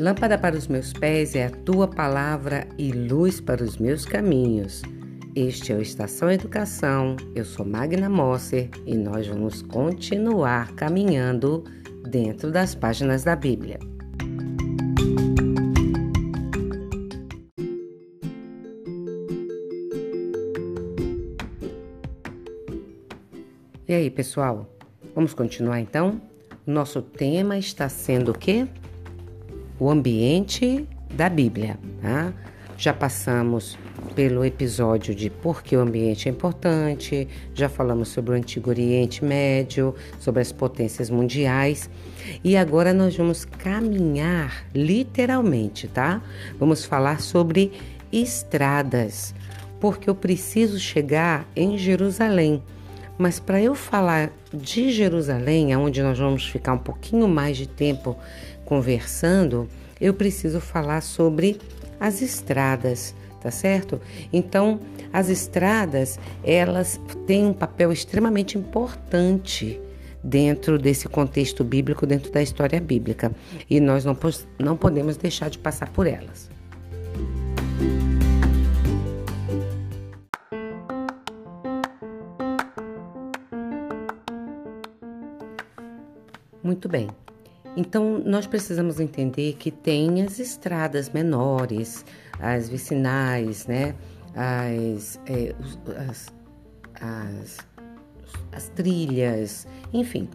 Lâmpada para os meus pés é a tua palavra e luz para os meus caminhos. Este é o Estação Educação. Eu sou Magna Mosser e nós vamos continuar caminhando dentro das páginas da Bíblia. E aí, pessoal? Vamos continuar então? Nosso tema está sendo o quê? O ambiente da Bíblia. Tá? Já passamos pelo episódio de por que o ambiente é importante, já falamos sobre o Antigo Oriente Médio, sobre as potências mundiais e agora nós vamos caminhar literalmente, tá? Vamos falar sobre estradas, porque eu preciso chegar em Jerusalém. Mas para eu falar de Jerusalém, onde nós vamos ficar um pouquinho mais de tempo conversando, eu preciso falar sobre as estradas, tá certo? Então, as estradas, elas têm um papel extremamente importante dentro desse contexto bíblico, dentro da história bíblica, e nós não, não podemos deixar de passar por elas. Muito bem. Então, nós precisamos entender que tem as estradas menores, as vicinais, né? As, é, as, as, as trilhas, enfim.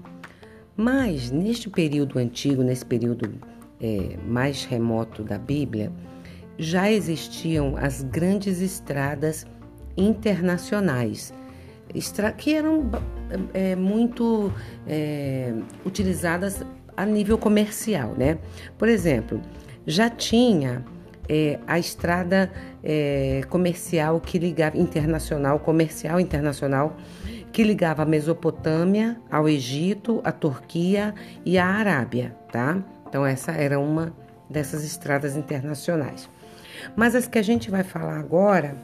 Mas neste período antigo, nesse período é, mais remoto da Bíblia, já existiam as grandes estradas internacionais que eram é, muito é, utilizadas a nível comercial, né? Por exemplo, já tinha é, a estrada é, comercial que ligava internacional, comercial internacional que ligava a Mesopotâmia ao Egito, a Turquia e a Arábia, tá? Então essa era uma dessas estradas internacionais. Mas as que a gente vai falar agora,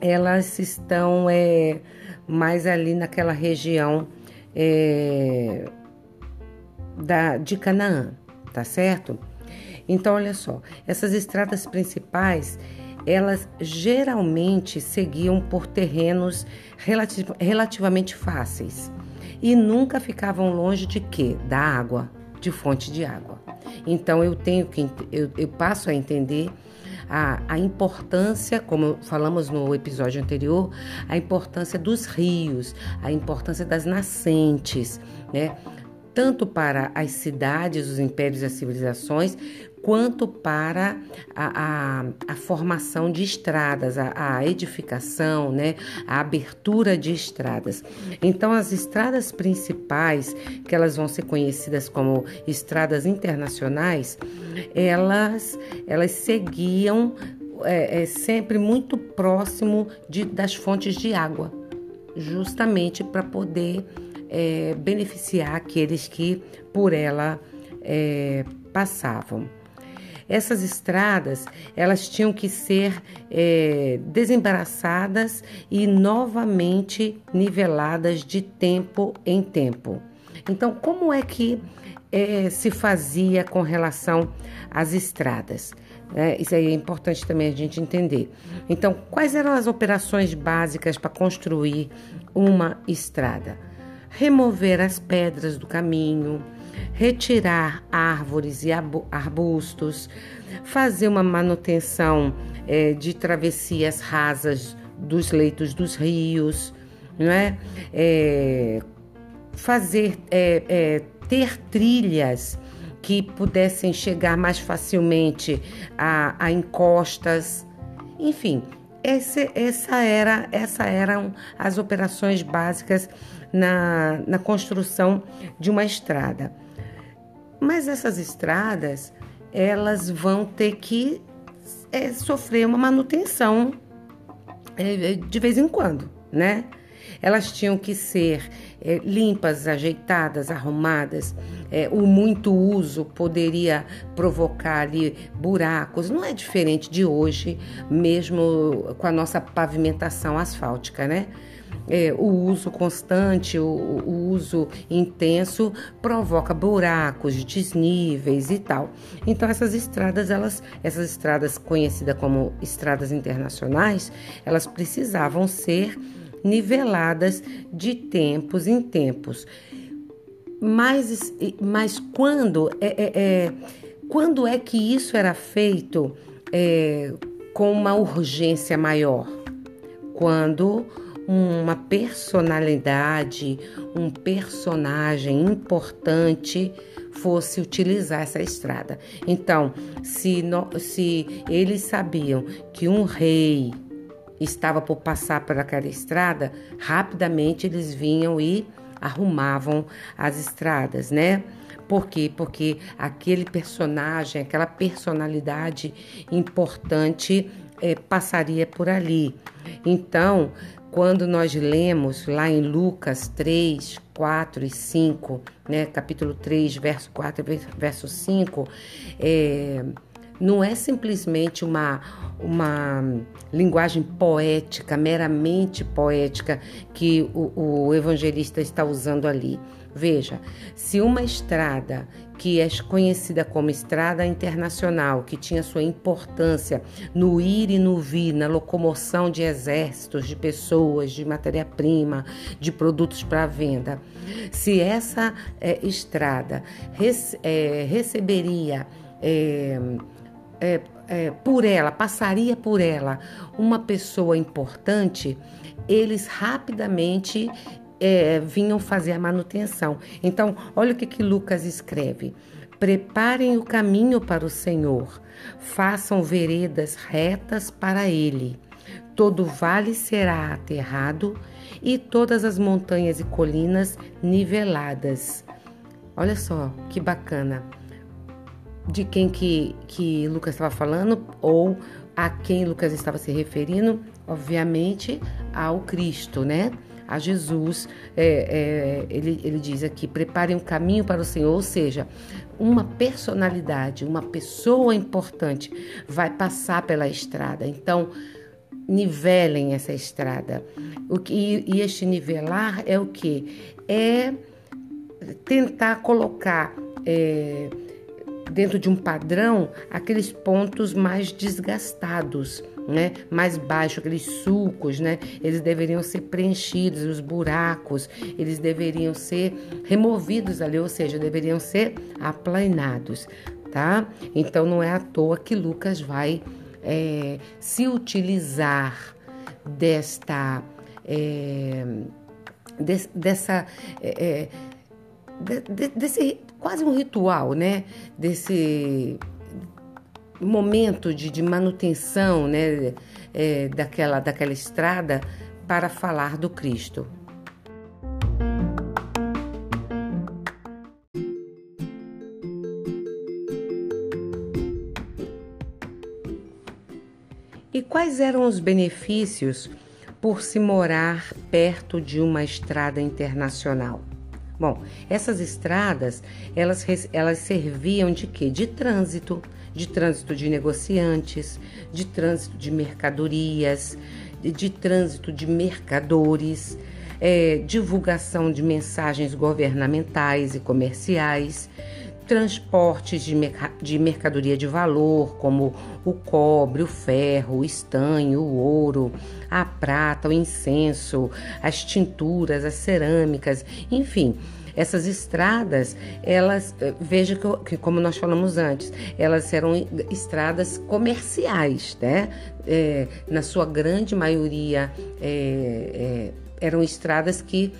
elas estão é, mais ali naquela região é, da, de Canaã, tá certo? Então, olha só, essas estradas principais, elas geralmente seguiam por terrenos relativ relativamente fáceis e nunca ficavam longe de quê? Da água, de fonte de água. Então, eu tenho que eu, eu passo a entender a, a importância, como falamos no episódio anterior, a importância dos rios, a importância das nascentes, né? Tanto para as cidades, os impérios e as civilizações, quanto para a, a, a formação de estradas, a, a, edificação, né, a abertura de estradas. Então, as estradas principais, que elas vão ser conhecidas como estradas internacionais, elas, elas seguiam é, é, sempre muito próximo de, das fontes de água, justamente para poder é, beneficiar aqueles que por ela é, passavam. Essas estradas elas tinham que ser é, desembaraçadas e novamente niveladas de tempo em tempo. Então, como é que é, se fazia com relação às estradas? É, isso aí é importante também a gente entender. Então, quais eram as operações básicas para construir uma estrada? Remover as pedras do caminho, retirar árvores e arbustos, fazer uma manutenção é, de travessias rasas dos leitos dos rios, não é? é fazer é, ter trilhas que pudessem chegar mais facilmente a, a encostas, enfim, esse, essa era, essa eram as operações básicas na, na construção de uma estrada. Mas essas estradas, elas vão ter que é, sofrer uma manutenção é, de vez em quando, né? Elas tinham que ser é, limpas, ajeitadas, arrumadas. É, o muito uso poderia provocar ali buracos. Não é diferente de hoje, mesmo com a nossa pavimentação asfáltica, né? É, o uso constante, o, o, uso intenso provoca buracos, desníveis e tal. Então essas estradas, elas, essas estradas conhecidas como estradas internacionais, elas precisavam ser niveladas de tempos em tempos. Mas, mas quando é, é, é quando é que isso era feito é, com uma urgência maior? Quando uma personalidade, um personagem importante fosse utilizar essa estrada. Então, se, no, se eles sabiam que um rei estava por passar por aquela estrada, rapidamente eles vinham e arrumavam as estradas, né? Por quê? Porque aquele personagem, aquela personalidade importante é, passaria por ali. Então, quando nós lemos lá em Lucas 3, 4 e 5, né, capítulo 3, verso 4 e verso 5, é, não é simplesmente uma, uma linguagem poética, meramente poética, que o, o evangelista está usando ali. Veja, se uma estrada que é conhecida como estrada internacional, que tinha sua importância no ir e no vir, na locomoção de exércitos, de pessoas, de matéria-prima, de produtos para venda, se essa é, estrada rece é, receberia é, por ela, passaria por ela uma pessoa importante, eles rapidamente é, vinham fazer a manutenção. Então, olha o que, que Lucas escreve: Preparem o caminho para o Senhor, façam veredas retas para ele. Todo vale será aterrado e todas as montanhas e colinas niveladas. Olha só que bacana. De quem que, que Lucas estava falando ou a quem Lucas estava se referindo? Obviamente ao Cristo, né? a Jesus, é, é, ele, ele diz aqui: preparem um caminho para o Senhor, ou seja, uma personalidade, uma pessoa importante vai passar pela estrada. Então, nivelem essa estrada. O que, e este nivelar é o que? É tentar colocar. É, dentro de um padrão aqueles pontos mais desgastados, né? Mais baixo, aqueles sulcos, né? Eles deveriam ser preenchidos, os buracos, eles deveriam ser removidos ali, ou seja, deveriam ser aplanados, tá? Então não é à toa que Lucas vai é, se utilizar desta é, de, dessa é, é de, desse quase um ritual, né? Desse momento de, de manutenção, né? É, daquela, daquela estrada para falar do Cristo. E quais eram os benefícios por se morar perto de uma estrada internacional? Bom, essas estradas, elas, elas serviam de quê? De trânsito, de trânsito de negociantes, de trânsito de mercadorias, de, de trânsito de mercadores, é, divulgação de mensagens governamentais e comerciais, transportes de, de mercadoria de valor, como o cobre, o ferro, o estanho, o ouro, a prata, o incenso, as tinturas, as cerâmicas, enfim. Essas estradas, elas, eh, veja que, que, como nós falamos antes, elas eram estradas comerciais, né? É, na sua grande maioria, é, é, eram estradas que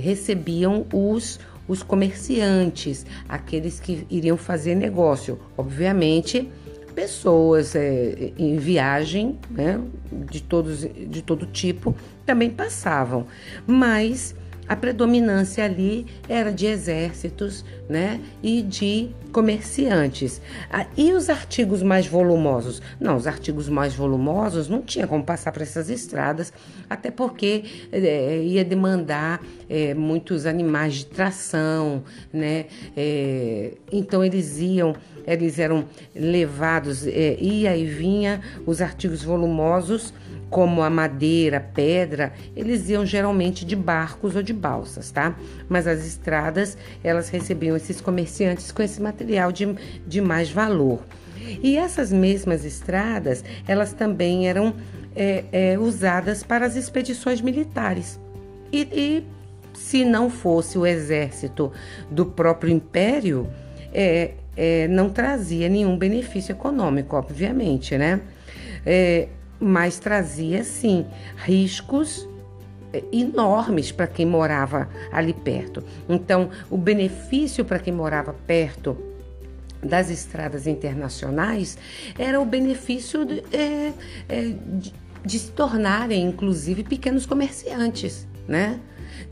recebiam os os comerciantes, aqueles que iriam fazer negócio. Obviamente, pessoas é, em viagem, né, de, todos, de todo tipo, também passavam, mas a predominância ali era de exércitos né, e de comerciantes. Ah, e os artigos mais volumosos? Não, os artigos mais volumosos não tinha como passar por essas estradas, até porque é, ia demandar é, muitos animais de tração, né? É, então eles iam, eles eram levados, ia e vinha os artigos volumosos como a madeira, pedra, eles iam geralmente de barcos ou de balsas, tá? Mas as estradas, elas recebiam esses comerciantes com esse material de, de mais valor. E essas mesmas estradas, elas também eram é, é, usadas para as expedições militares. E, e, se não fosse o exército do próprio império, é, é não trazia nenhum benefício econômico, obviamente, né? É, mas trazia sim riscos é, enormes para quem morava ali perto. Então, o benefício para quem morava perto das estradas internacionais era o benefício de, é, é, de, de se tornarem, inclusive, pequenos comerciantes, né?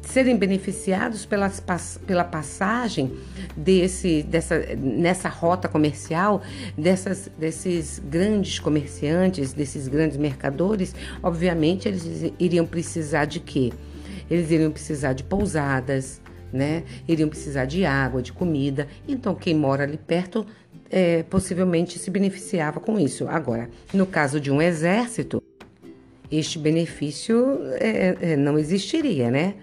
Serem beneficiados pelas, pela passagem desse, dessa, nessa rota comercial dessas, desses grandes comerciantes, desses grandes mercadores, obviamente eles iriam precisar de quê? Eles iriam precisar de pousadas, né? Iriam precisar de água, de comida. Então, quem mora ali perto é, possivelmente se beneficiava com isso. Agora, no caso de um exército, este benefício é, é, não existiria, né?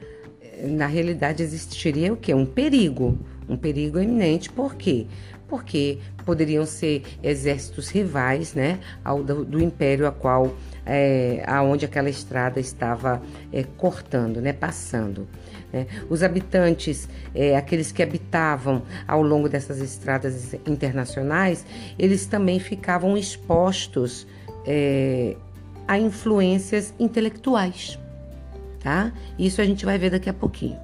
na realidade existiria o que? Um perigo, um perigo iminente. Por quê? Porque poderiam ser exércitos rivais, né, ao do, do império a qual, é, aonde aquela estrada estava é, cortando, né, passando. Né? Os habitantes, é, aqueles que habitavam ao longo dessas estradas internacionais, eles também ficavam expostos é, a influências intelectuais tá? Isso a gente vai ver daqui a pouquinho.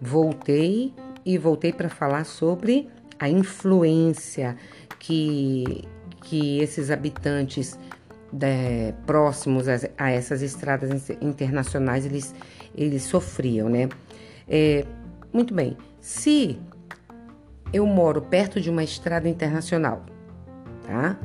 Voltei e voltei para falar sobre a influência que, que esses habitantes de, próximos a, a, essas estradas internacionais eles, eles sofriam, né? É, muito bem, se eu moro perto de uma estrada internacional, tá?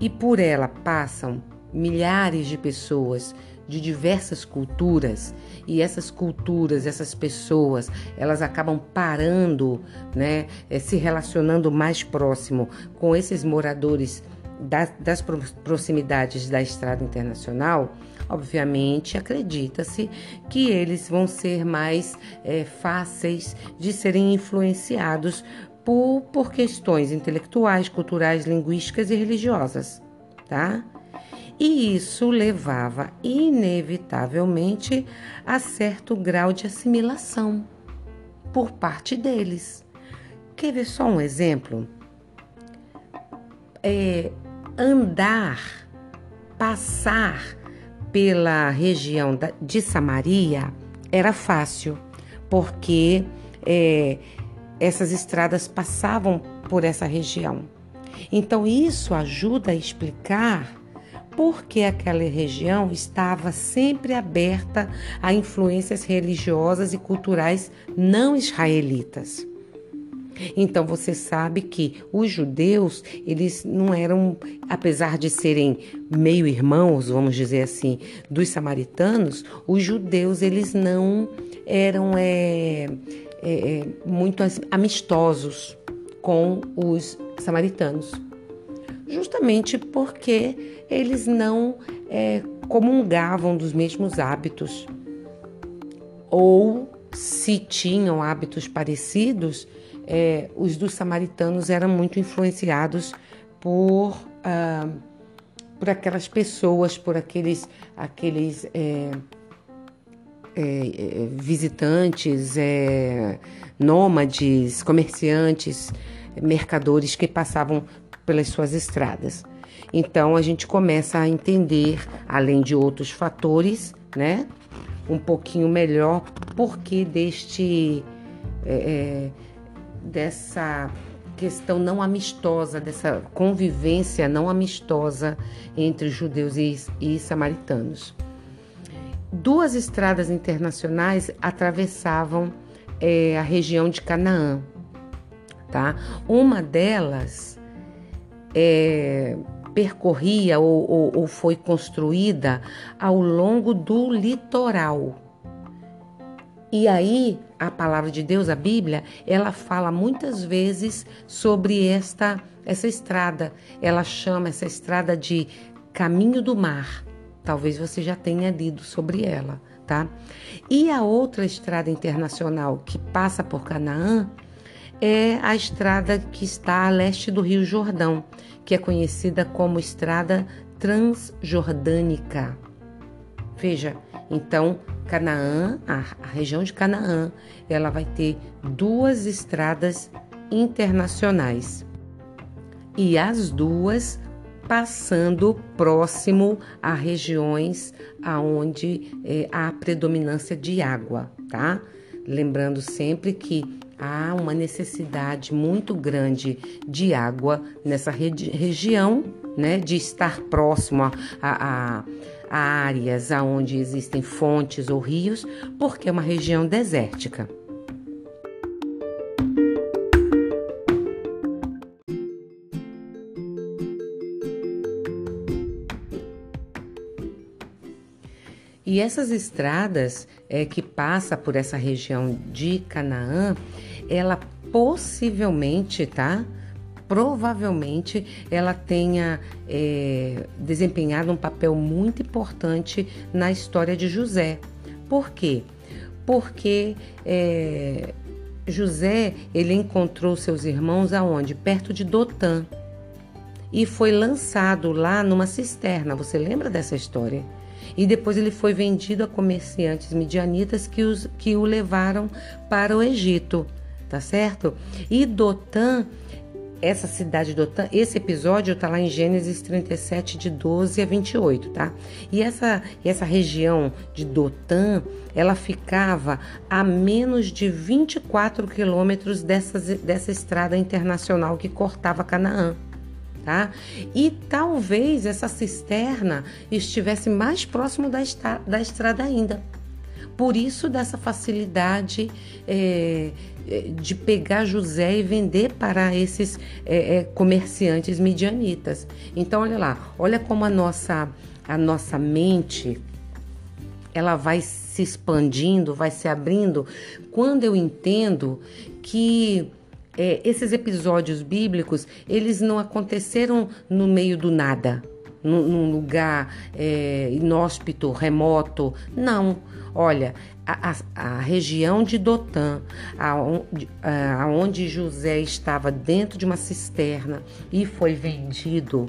E por ela passam milhares de pessoas de diversas culturas e essas culturas, essas pessoas, elas acabam parando, né, eh, se relacionando mais próximo com esses moradores das, das proximidades da estrada internacional. Obviamente, acredita-se que eles vão ser mais é, fáceis de serem influenciados por, por questões intelectuais, culturais, linguísticas e religiosas, tá? E isso levava inevitavelmente a certo grau de assimilação por parte deles. Quer ver só um exemplo? É, andar, passar pela região de Samaria era fácil, porque é, essas estradas passavam por essa região. Então, isso ajuda a explicar por que aquela região estava sempre aberta a influências religiosas e culturais não israelitas. Então você sabe que os judeus, eles não eram, apesar de serem meio irmãos, vamos dizer assim, dos samaritanos, os judeus eles não eram é, é, é, muito amistosos com os samaritanos, justamente porque eles não é, comungavam dos mesmos hábitos, ou se tinham hábitos parecidos, é, os dos samaritanos eram muito influenciados por, ah, por aquelas pessoas, por aqueles, aqueles é, é, é, visitantes, é, nômades, comerciantes, mercadores que passavam pelas suas estradas. Então a gente começa a entender, além de outros fatores, né, um pouquinho melhor porquê deste é, é, dessa questão não amistosa, dessa convivência não amistosa entre judeus e, e samaritanos duas estradas internacionais atravessavam é, a região de Canaã. Tá? Uma delas é, percorria ou, ou, ou foi construída ao longo do litoral. E aí a palavra de Deus, a Bíblia, ela fala muitas vezes sobre esta essa estrada. Ela chama essa estrada de caminho do mar. Talvez você já tenha lido sobre ela, tá? E a outra estrada internacional que passa por Canaã é a estrada que está a leste do Rio Jordão, que é conhecida como Estrada Transjordânica. Veja, então Canaã, a, região de Canaã, ela vai ter duas estradas internacionais e as duas passando próximo a regiões aonde é, há predominância de água, tá? Lembrando sempre que há uma necessidade muito grande de água nessa regi região, né? De estar próximo a, a, a áreas aonde existem fontes ou rios, porque é uma região desértica. E essas estradas é, que passa por essa região de Canaã, ela possivelmente, tá? Provavelmente ela tenha é, desempenhado um papel muito importante na história de José. Por quê? Porque é, José ele encontrou seus irmãos aonde? Perto de Dotã e foi lançado lá numa cisterna. Você lembra dessa história? E depois ele foi vendido a comerciantes midianitas que, os, que o levaram para o Egito, tá certo? E Dotã essa cidade de Dotã, esse episódio está lá em Gênesis 37, de 12 a 28, tá? E essa, essa região de Dotã, ela ficava a menos de 24 quilômetros dessa, dessa estrada internacional que cortava Canaã. Tá? E talvez essa cisterna estivesse mais próximo da, da estrada ainda. Por isso, dessa facilidade é, de pegar José e vender para esses é, é, comerciantes midianitas. Então, olha lá, olha como a nossa, a nossa mente ela vai se expandindo, vai se abrindo, quando eu entendo que é, esses episódios bíblicos eles não aconteceram no meio do nada, num, num lugar é, inóspito, remoto, não Olha, a, a, região de Dotã, aonde, aonde José estava dentro de uma cisterna e foi vendido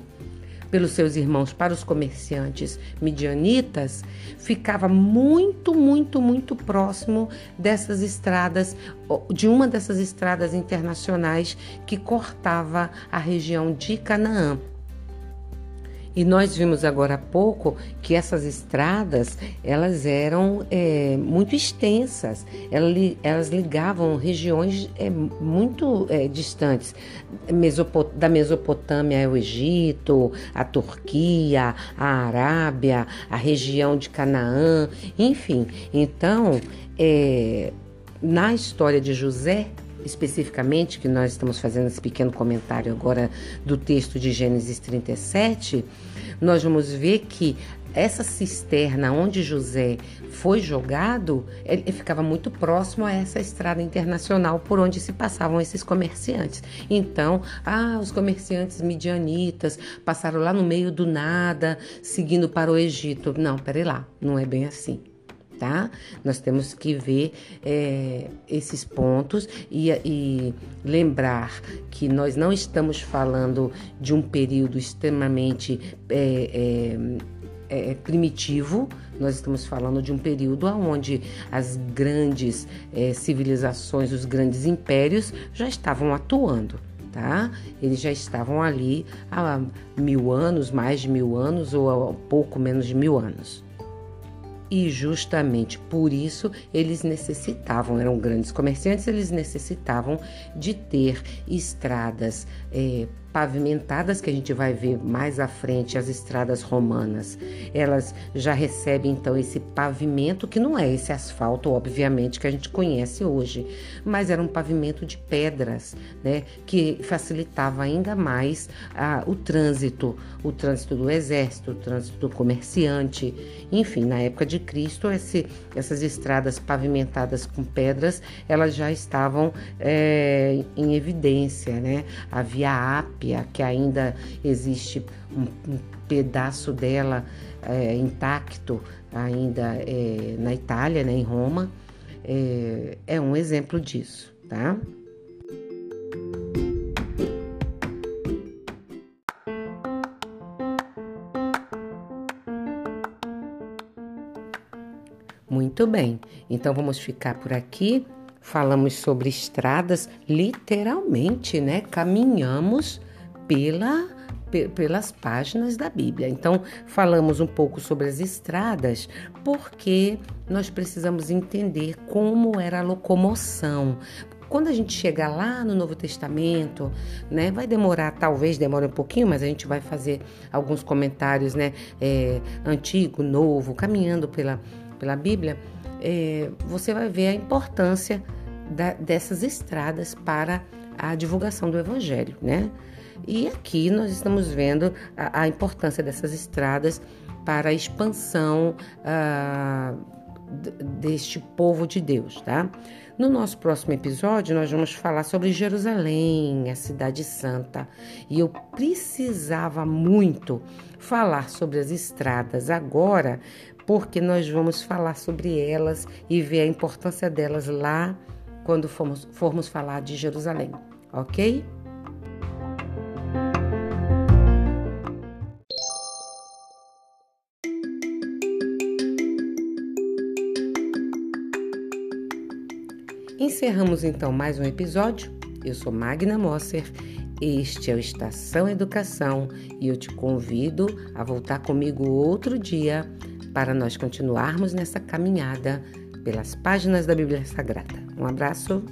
pelos seus irmãos para os comerciantes midianitas, ficava muito, muito, muito próximo dessas estradas, de uma dessas estradas internacionais que cortava a região de Canaã. E nós vimos agora há pouco que essas estradas elas eram é, muito extensas, elas, ligavam regiões é, muito é, distantes, da Mesopotâmia ao Egito, a Turquia, a Arábia, a região de Canaã, enfim. Então, é, na história de José, especificamente, que nós estamos fazendo esse pequeno comentário agora do texto de Gênesis 37, nós vamos ver que essa cisterna onde José foi jogado, ele ficava muito próximo a essa estrada internacional por onde se passavam esses comerciantes. Então, ah, os comerciantes midianitas passaram lá no meio do nada, seguindo para o Egito. Não, peraí lá, não é bem assim tá? Nós temos que ver é, esses pontos e, e, lembrar que nós não estamos falando de um período extremamente é, é, é primitivo, nós estamos falando de um período onde as grandes é, civilizações, os grandes impérios já estavam atuando. Tá? Eles já estavam ali há mil anos, mais de mil anos, ou há pouco menos de mil anos e justamente por isso eles necessitavam, eram grandes comerciantes, eles necessitavam de ter estradas é, pavimentadas que a gente vai ver mais à frente, as estradas romanas, elas já recebem então esse pavimento que não é esse asfalto, obviamente, que a gente conhece hoje, mas era um pavimento de pedras, né, que facilitava ainda mais ah, o trânsito, o trânsito do exército, o trânsito do comerciante, enfim, na época de Cristo, esse, essas estradas pavimentadas com pedras, elas já estavam é, em evidência, né? Havia a Que ainda existe um, um pedaço dela é, intacto ainda é, na Itália, né, em Roma, é, é um exemplo disso, tá? Muito bem, então vamos ficar por aqui. Falamos sobre estradas, literalmente, né? Caminhamos pela, pelas páginas da Bíblia. Então, falamos um pouco sobre as estradas, porque nós precisamos entender como era a locomoção. Quando a gente chegar lá no Novo Testamento, né, vai demorar, talvez demore um pouquinho, mas a gente vai fazer alguns comentários, né, é, antigo, novo, caminhando pela, pela Bíblia, é, você vai ver a importância da, dessas estradas para a divulgação do Evangelho, né? E aqui nós estamos vendo a, a importância dessas estradas para a expansão uh, deste povo de Deus, tá? No nosso próximo episódio, nós vamos falar sobre Jerusalém, a cidade santa. E eu precisava muito falar sobre as estradas agora, porque nós vamos falar sobre elas e ver a importância delas lá quando formos, formos falar de Jerusalém, ok? Encerramos então mais um episódio. Eu sou Magna Mosser, este é o Estação Educação e eu te convido a voltar comigo outro dia para nós continuarmos nessa caminhada pelas páginas da Bíblia Sagrada. Um abraço.